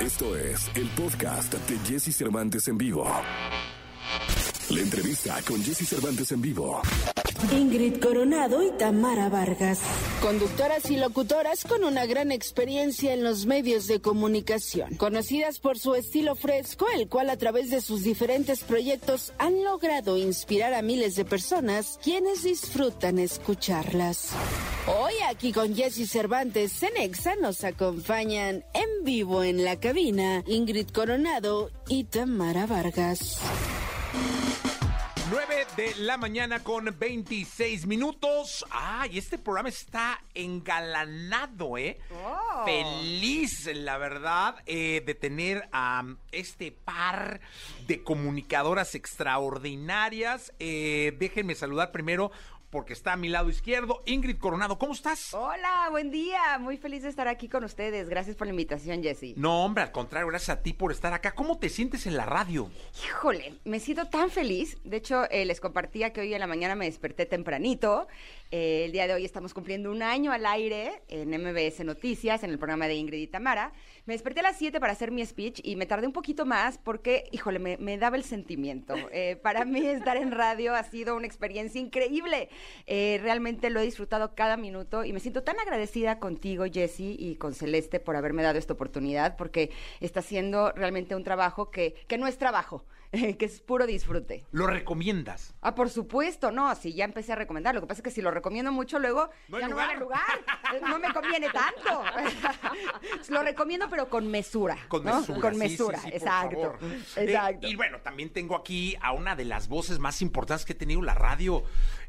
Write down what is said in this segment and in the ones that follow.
Esto es el podcast de Jesse Cervantes en vivo. La entrevista con Jesse Cervantes en vivo. Ingrid Coronado y Tamara Vargas. Conductoras y locutoras con una gran experiencia en los medios de comunicación. Conocidas por su estilo fresco, el cual a través de sus diferentes proyectos han logrado inspirar a miles de personas quienes disfrutan escucharlas. Hoy aquí con Jesse Cervantes en Exa nos acompañan en vivo en la cabina Ingrid Coronado y Tamara Vargas. 9 de la mañana con 26 minutos. Ay, este programa está engalanado, ¿eh? Feliz, la verdad, eh, de tener a este par de comunicadoras extraordinarias. Eh, déjenme saludar primero porque está a mi lado izquierdo. Ingrid Coronado, ¿cómo estás? Hola, buen día. Muy feliz de estar aquí con ustedes. Gracias por la invitación, Jessy. No, hombre, al contrario, gracias a ti por estar acá. ¿Cómo te sientes en la radio? Híjole, me siento tan feliz. De hecho, eh, les compartía que hoy en la mañana me desperté tempranito. Eh, el día de hoy estamos cumpliendo un año al aire en MBS Noticias, en el programa de Ingrid y Tamara. Me desperté a las 7 para hacer mi speech y me tardé un poquito más porque, híjole, me, daba el sentimiento. Eh, para mí estar en radio ha sido una experiencia increíble. Eh, realmente lo he disfrutado cada minuto y me siento tan agradecida contigo, Jessy, y con Celeste por haberme dado esta oportunidad porque está haciendo realmente un trabajo que, que no es trabajo. que es puro disfrute. ¿Lo recomiendas? Ah, por supuesto, no, sí, ya empecé a recomendar. Lo que pasa es que si lo recomiendo mucho, luego No ya no va a lugar. No me conviene tanto. lo recomiendo, pero con mesura. Con ¿no? mesura. Con sí, mesura, sí, sí, por exacto. favor. Exacto. Eh, y bueno, también tengo aquí a una de las voces más importantes que ha tenido la radio,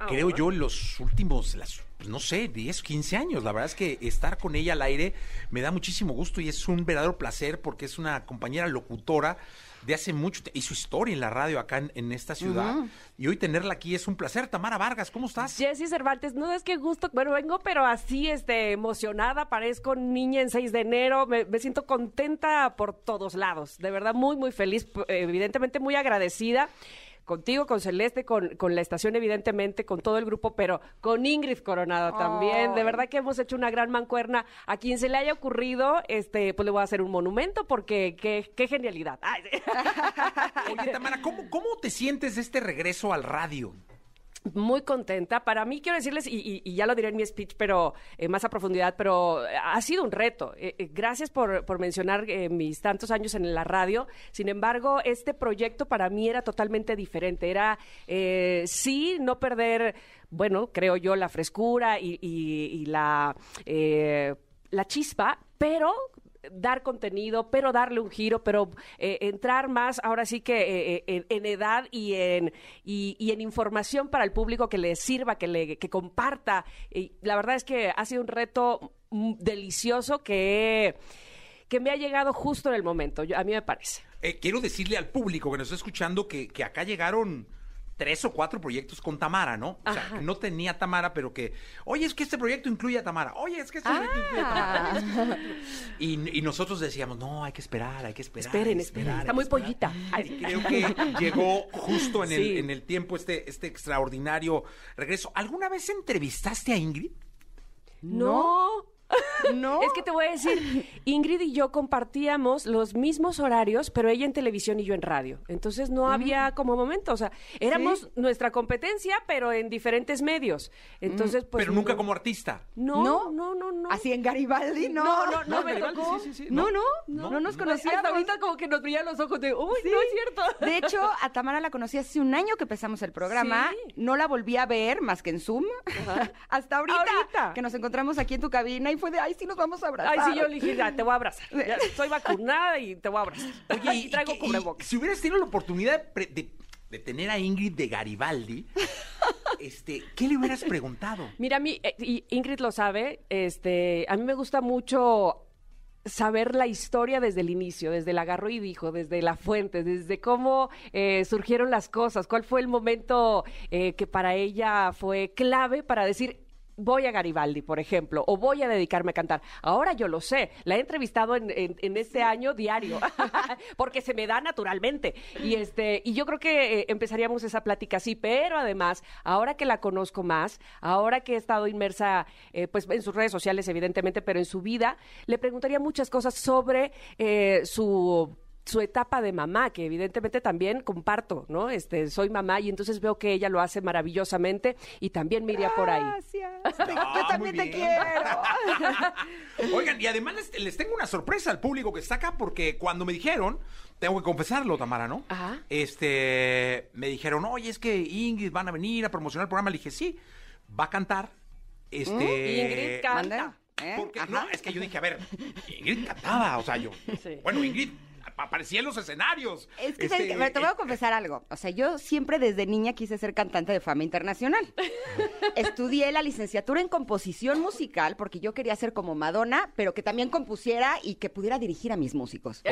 creo yo, en los últimos, las, pues, no sé, 10, 15 años. La verdad es que estar con ella al aire me da muchísimo gusto y es un verdadero placer porque es una compañera locutora de hace mucho, te- hizo historia en la radio acá en, en esta ciudad. Y hoy tenerla aquí es un placer. Tamara Vargas, ¿cómo estás? Jessy Cervantes, no es que gusto, bueno, vengo pero así, este, emocionada, parezco niña en 6 de enero, me, me siento contenta por todos lados, de verdad muy, muy feliz, evidentemente muy agradecida contigo, con Celeste, con, con la estación, evidentemente, con todo el grupo, pero con Ingrid Coronado también. De verdad que hemos hecho una gran mancuerna. A quien se le haya ocurrido, este, pues le voy a hacer un monumento porque qué, qué genialidad. Ay, sí. Oye, Tamara, ¿cómo, ¿cómo te sientes de este regreso al radio? Muy contenta. Para mí, quiero decirles, y, y- ya lo diré en mi speech, pero eh, más a profundidad, pero eh, ha sido un reto. Eh, gracias por, por mencionar mis tantos años en la radio. Sin embargo, este proyecto para mí era totalmente diferente. Era, sí, no perder, bueno, creo yo, la frescura y, y- la, la chispa, pero dar contenido, pero darle un giro, pero eh, entrar más ahora sí que eh, eh, en, edad y en, y, en información para el público que le sirva, que le que comparta. Y la verdad es que ha sido un reto delicioso que, que me ha llegado justo en el momento, yo- a mí me parece. Eh, quiero decirle al público que nos está escuchando que, que acá llegaron tres o cuatro proyectos con Tamara, ¿no? O sea, Ajá. que no tenía Tamara, pero que, oye, es que este proyecto incluye a Tamara. Oye, es que este proyecto incluye a Ah. Tamara. Y, y nosotros decíamos, no, hay que esperar, hay que esperar. Esperen, esperen, está muy que esperar". pollita. Sí. Creo que llegó justo en el, Sí. en el tiempo este, este extraordinario regreso. ¿Alguna vez entrevistaste a Ingrid? No. No. Es que te voy a decir, Ingrid y yo compartíamos los mismos horarios, pero ella en televisión y yo en radio. Entonces no había como momento, o sea, éramos nuestra competencia, pero en diferentes medios. Entonces, pues pero nunca no. como artista. No, ¿No? no, no, no. Así en Garibaldi, no. No, no, no, me tocó. sí, sí, sí. No, no, No, no, nos no. conocíamos. Hasta ahorita como que nos brillan los ojos de, uy, Sí. no es cierto. De hecho, a Tamara la conocí hace un año que empezamos el programa. Sí. No la volví a ver más que en Zoom. Hasta ahorita, Ahorita. Que nos encontramos aquí en tu cabina y fue de, ay, sí nos vamos a abrazar. Ay, sí, yo le dije, ya, te voy a abrazar. Ya, soy vacunada y te voy a abrazar. Oye, y traigo y- y cubrebocas. si hubieras tenido la oportunidad de, pre- de- de tener a Ingrid de Garibaldi, este, ¿qué le hubieras preguntado? Mira, a mí, eh, y Ingrid lo sabe, este, a mí me gusta mucho saber la historia desde el inicio, desde el agarro y dijo, desde la fuente, desde cómo eh, surgieron las cosas, cuál fue el momento eh, que para ella fue clave para decir, voy a Garibaldi, por ejemplo, o voy a dedicarme a cantar. Ahora yo lo sé, la he entrevistado en, en- en este año diario, porque se me da naturalmente. Y, este, y yo creo que eh, empezaríamos esa plática así, pero además, ahora que la conozco más, ahora que he estado inmersa eh, pues, en sus redes sociales, evidentemente, pero en su vida, le preguntaría muchas cosas sobre eh, su su etapa de mamá, que evidentemente también comparto, ¿no? Este, soy mamá y entonces veo que ella lo hace maravillosamente y también me iría por ahí. Gracias. Te- Ah, yo también te quiero. Oigan, y además les, les tengo una sorpresa al público que está acá, porque cuando me dijeron, tengo que confesarlo, Tamara, ¿no? Ajá. Este, me dijeron, oye, es que Ingrid van a venir a promocionar el programa. Le dije, sí, va a cantar. Este. Ingrid canta. ¿Eh? Porque, no, es que yo dije, a ver, Ingrid cantaba, o sea, yo. Sí. Bueno, Ingrid aparecía en los escenarios. Es que Este, te voy a eh, confesar algo. O sea, yo siempre desde niña quise ser cantante de fama internacional. Estudié la licenciatura en composición musical porque yo quería ser como Madonna, pero que también compusiera y que pudiera dirigir a mis músicos.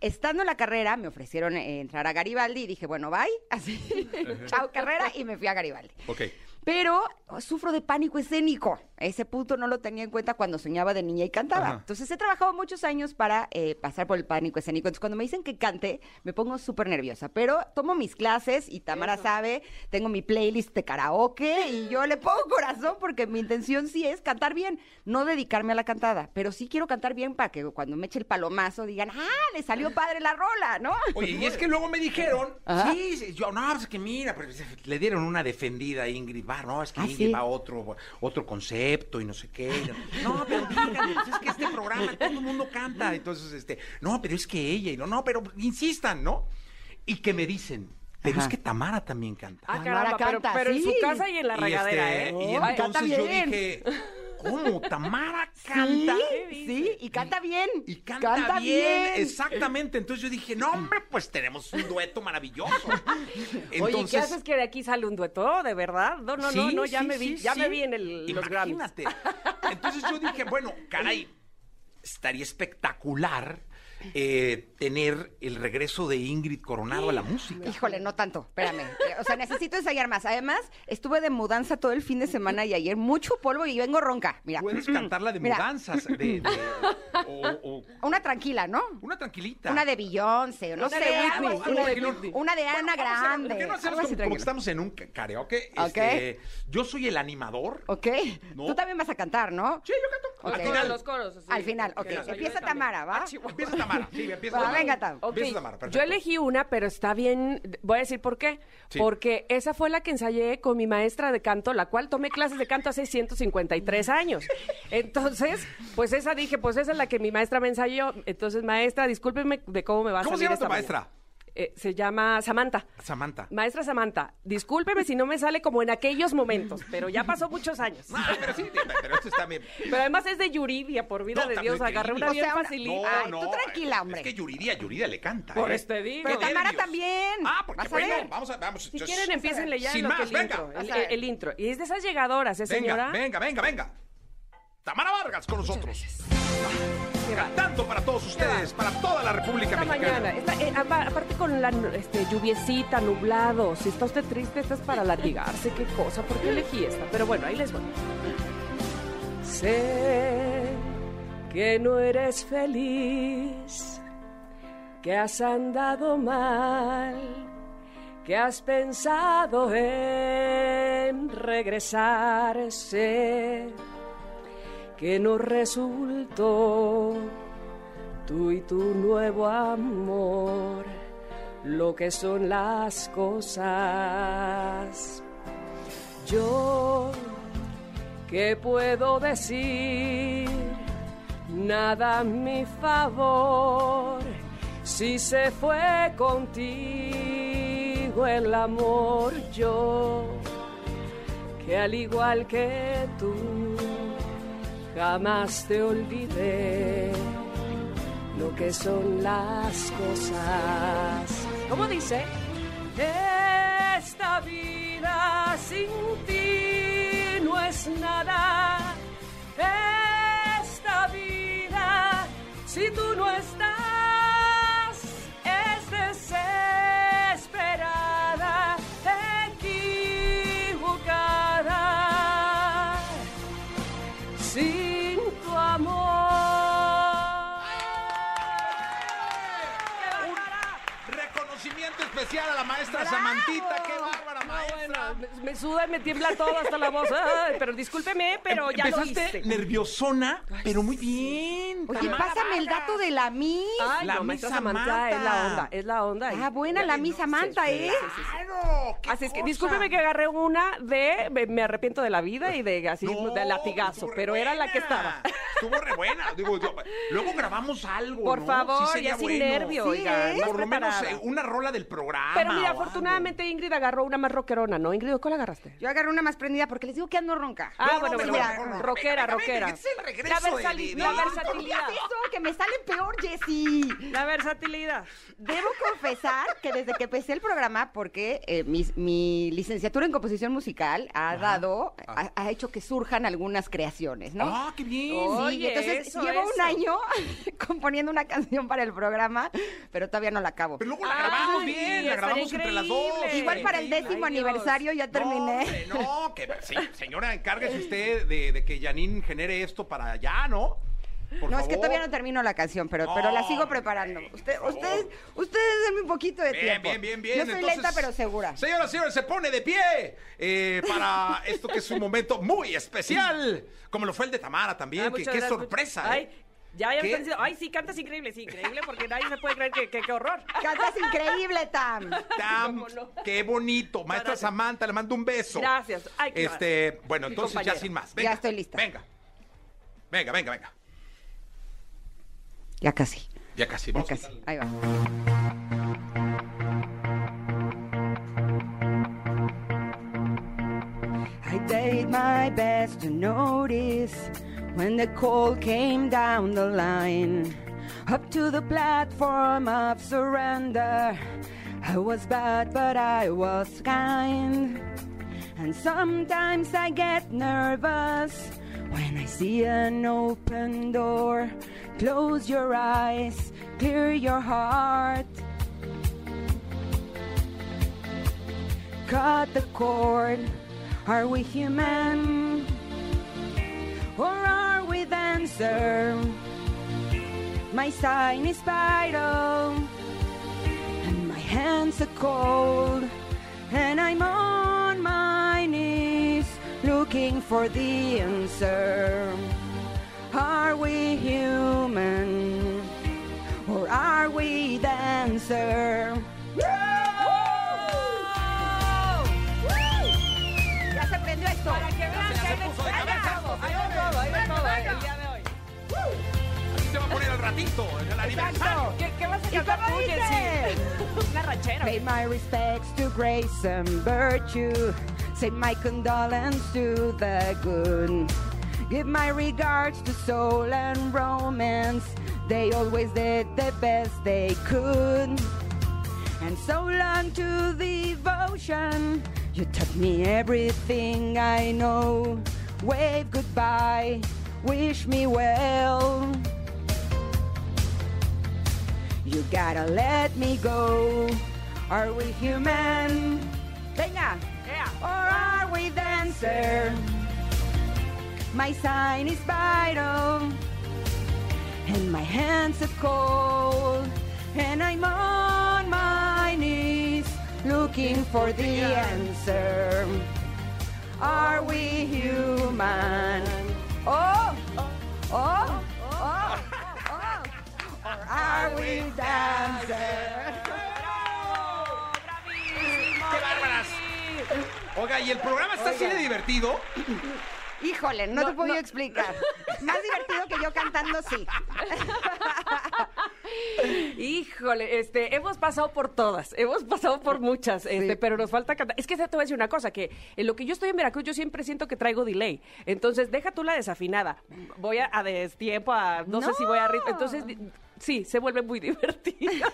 Estando en la carrera, me ofrecieron eh, entrar a Garibaldi y dije, bueno, bye, así, chao carrera, y me fui a Garibaldi. Ok. Pero oh, sufro de pánico escénico. Ese punto no lo tenía en cuenta cuando soñaba de niña y cantaba. Ajá. Entonces he trabajado muchos años para eh, pasar por el pánico escénico. Entonces cuando me dicen que cante, me pongo súper nerviosa. Pero tomo mis clases y Tamara sabe, tengo mi playlist de karaoke y yo le pongo corazón porque mi intención sí es cantar bien, no dedicarme a la cantada. Pero sí quiero cantar bien para que cuando me eche el palomazo digan, ah, le salió padre la rola, ¿no? Oye, y es que luego me dijeron, Ajá. sí, sí, yo, no, es que mira, pero le dieron una defendida a Ingrid Bar, no, es que Ah, Ingrid ¿sí? va a otro, otro y no sé qué. y No, No, pero pues es que este programa todo el mundo canta, entonces, este, no, pero es que ella, y no, no, pero insistan, ¿no? Y que me dicen, pero Ajá. es que Tamara también canta. Ah, Tamara caramba, pero, canta, pero en su casa y en la Y, regadera, este, ¿eh? y Ay, entonces canta yo bien. dije, ¿cómo? ¿Tamara canta? Sí, sí, y canta bien. Y canta, bien, exactamente. Entonces yo dije, no, hombre, pues tenemos un dueto maravilloso. Oye, ¿qué haces que de aquí sale un dueto? ¿De verdad? No, no, no, Sí, no, ya sí, me vi, ya me vi en el, los Grammys. Imagínate. Entonces yo dije, bueno, caray, estaría espectacular eh, tener el regreso de Ingrid Coronado a la música. Híjole, no tanto, espérame. Eh, O sea, necesito ensayar más. Además, estuve de mudanza todo el fin de semana y ayer mucho polvo y vengo ronca. Mira, Puedes cantarla de Mira. mudanzas, de, de- o, o una tranquila, ¿no? una tranquilita. Una de Beyoncé, no Una sé, de algo- Whitney, una, una de de Whitney. una de Ana Bueno, Grande. ¿Por qué no hacemos como, como que estamos en un karaoke? Ok. Este, yo soy el animador. Ok. No. Tú también vas a cantar, ¿no? Sí, yo canto. Al final. los coros. así. Al final, ok. Empieza. Tamara, ¿va? Ah. Empieza Tamara. Sí, empieza Va, Tamara. venga, Tam. Ok, Empieza Tamara, Yo elegí una, pero está bien. Voy a decir por qué. Sí. Porque esa fue la que ensayé con mi maestra de canto, la cual tomé clases de canto hace 153 años. Entonces, pues esa dije, pues esa es la que mi maestra me ensayó. Entonces, maestra, discúlpeme de cómo me va a ¿Cómo se salir llama tu maestra? mañana. Eh, se llama Samantha. Samantha. Maestra Samantha, discúlpeme si no me sale como en aquellos momentos, pero ya pasó muchos años. Ah, pero sí, pero esto está bien. Pero además es de Yuridia, por vida No, de Dios, agarré una O bien sea, facilita. Ay, tú tranquila, hombre. Es que Yuridia, Yuridia le canta. Por ¿eh? este digo. Pero Tamara también. Ah, porque a bueno, vamos a, vamos. Si entonces- quieren, empiecen ya Sin lo más, que el venga. intro. El, el intro. Y es de esas llegadoras, ¿eh, señora? Venga, venga, venga, venga. Tamara Vargas con nosotros. Cantando para todos ustedes, para toda la República Esta Mexicana. mañana, esta- eh, apa- aparte con la este, lluviecita, nublado, si está usted triste, esta es para latigarse, qué cosa, ¿por qué elegí esta? Pero bueno, ahí les voy. Sé que no eres feliz, que has andado mal, que has pensado en regresar, sé que no resultó tú y tu nuevo amor, lo que son las cosas. Yo, ¿qué puedo decir? Nada a mi favor, si se fue contigo el amor, yo, que al igual que tú, jamás te olvidé lo que son las cosas. ¿Cómo dice? Esta vida sin ti no es nada. Esta vida, si tú no estás, maestra Samantita. ¡Qué bárbara, No, maestra! bueno, me, me suda y me tiembla todo hasta la voz. Ay, pero discúlpeme, pero ya lo Empezaste hice. nerviosona, pero muy bien. Oye, pásame el dato de la Miss. Ay, La no, Miss Samantha, Samantha. es la onda, es la onda. Ah, buena la Miss Samantha, ¿eh? ¡Claro! qué Así es que cosa. discúlpeme que agarré una de me, me arrepiento de la vida y de así No, de latigazo, pero era la que estaba. Estuvo re buena. Digo, yo- luego grabamos algo. Por ¿no? favor, ya sin bueno. nervio, Sí, oiga, ¿eh? Por lo menos eh, una rola del programa. Pero mira, algo. afortunadamente Ingrid agarró una más rockerona, ¿no? Ingrid, ¿cuál agarraste? Yo agarré una más prendida porque les digo que ando ronca. Ah, No, no, bueno, pero bueno, rockera, rockera. es el regreso La, de- eso? Que me sale peor, Jessy. La versatilidad. Debo confesar que desde que empecé el programa, porque eh, mi, mi licenciatura en composición musical ha dado, ha, ha hecho que surjan algunas creaciones, ¿no? ¡Ah, qué bien! Sí, Oye, entonces eso, llevo un año componiendo una canción para el programa, pero todavía no la acabo. Pero luego la Ay, grabamos bien, la grabamos entre las dos. Igual para el décimo Ay, aniversario ya terminé. No, hombre, no, que sí, señora, encárguese usted de, de que Janine genere esto para allá, ¿no? Por no, es que todavía no termino la canción, pero, pero la sigo No, preparando. Usted, ustedes, ustedes denme un poquito de Bien, tiempo. bien, bien, bien. Yo soy Entonces, lenta, pero segura. Señoras y señores, se pone de pie eh, para esto que es un momento muy especial, como lo fue el de Tamara también. Ah, que, qué gracias, sorpresa. muchas- ¿eh? Ay, ya, ya me ¿Qué? están diciendo, ay, sí, cantas increíble, sí, increíble, porque nadie se puede creer que, que- qué horror. Cantas increíble, Tam. Tam, ¿Cómo no? qué bonito. Maestra Gracias. Samantha, le mando un beso. Gracias. Ay, qué Este, bueno, entonces ya sin más. Ya estoy lista. Venga. Venga, venga, venga. Ya casi, Ya casi. ya vamos. casi. Ahí va. I did my best to notice when the call came down the line. Up to the platform of surrender. I was bad, but I was kind. And sometimes I get nervous when I see an open door. Close your eyes, clear your heart. Cut the cord. Are we human? Or are we dancer? My sign is vital, and my hands are cold, and I'm on my knees looking for the answer. Are we human? Or are we dancer? Ya se prendió esto. Para que vean que cabeza. todo, ahí va todo, ahí va todo, el día de hoy. Así se va a poner al ratito, en el aniversario. ¿Qué, qué vas a ¿Y cantar tú? Jessy? Una ranchera. Pay my respects to grace and virtue. Send my condolence to the good. Give my regards to soul and romance. They always did the best they could. And so long to devotion. You taught me everything I know. Wave goodbye. Wish me well. You gotta let me go. Are we human? Venga. Yeah. Or are we dancer? My sign is vital. And my hands are cold. And I'm on my knees looking for the answer. Are we human? Oh, oh, oh, oh, oh. Or are we dancer? ¡Qué bárbaras! Oiga, y el programa está así de divertido. Híjole, no, No, te puedo no. explicar. Más divertido que yo cantando, sí. Híjole, este, hemos pasado por todas, hemos pasado por muchas, este, pero nos falta cantar. Es que te voy a decir una cosa, que en lo que yo estoy en Veracruz, yo siempre siento que traigo delay. Entonces, deja tú la desafinada. Voy a, a destiempo, a, no, sé si voy a ritmo. Entonces, sí, se vuelve muy divertida.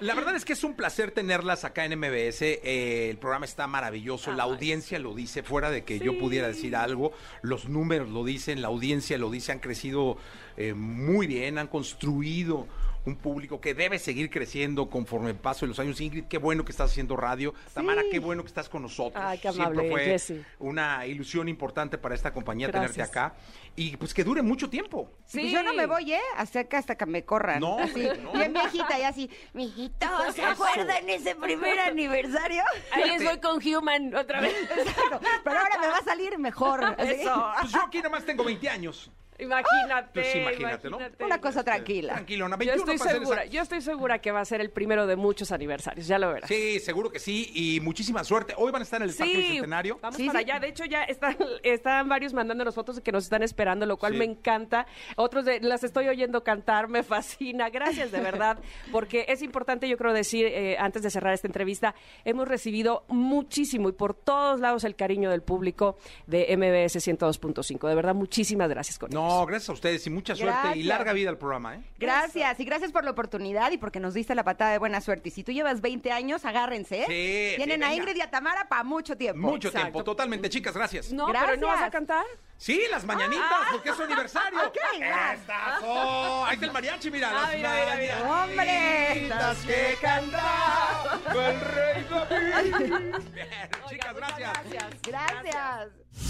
La verdad es que es un placer tenerlas acá en MBS. eh, el programa está maravilloso. La audiencia lo dice, fuera de que yo pudiera decir algo. Los números lo dicen, la audiencia lo dice. Han crecido eh, muy bien, han construido un público que debe seguir creciendo conforme paso de los años. Ingrid, qué bueno que estás haciendo radio. Tamara, qué bueno que estás con nosotros. Ay, qué Siempre amable, fue Jessy. una ilusión importante para esta compañía Gracias. tenerte acá. Y pues que dure mucho tiempo. Sí. Pues yo no me voy, ¿eh? Acerca hasta que me corran. No, hombre, no. bien viejita y así, mijito, ¿se acuerdan ese primer aniversario? Ahí les voy con Human otra vez. Exacto. Pero ahora me va a salir mejor. Eso. Pues yo aquí nada más tengo 20 años. Imagínate. Pues imagínate, ¿no? Una cosa tranquila. Tranquilona, Yo 21 estoy para ser segura, exactos. yo estoy segura que va a ser el primero de muchos aniversarios, ya lo verás. Sí, seguro que sí. Y muchísima suerte. Hoy van a estar en el Parque Bicentenario. vamos Sí, para sí. allá. De hecho, ya están, están varios mandándonos fotos que nos están esperando, lo cual Sí. me encanta. Otros de, las estoy oyendo cantar, me fascina. Gracias de verdad, porque es importante, yo creo decir, eh, antes de cerrar esta entrevista, hemos recibido muchísimo y por todos lados el cariño del público de MBS 102.5. De verdad, muchísimas gracias con ellos. No, gracias a ustedes y mucha suerte y Gracias. larga vida al programa, ¿eh? Gracias, y gracias por la oportunidad y porque nos diste la patada de buena suerte. Y si tú llevas 20 años, agárrense. ¿eh? Sí, Tienen sí, a. Ingrid y a Tamara para mucho tiempo. Mucho Exacto. tiempo, totalmente, chicas, gracias. No, pero ¿no vas a Gracias. cantar? Sí, las mañanitas, porque es su aniversario. Ok, va. Estas son. Ahí está el mariachi, mira. Ah, las mira, mira, mira. ¡Hombre! que cantaba el rey David. Bien, chicas, muchas gracias. Gracias.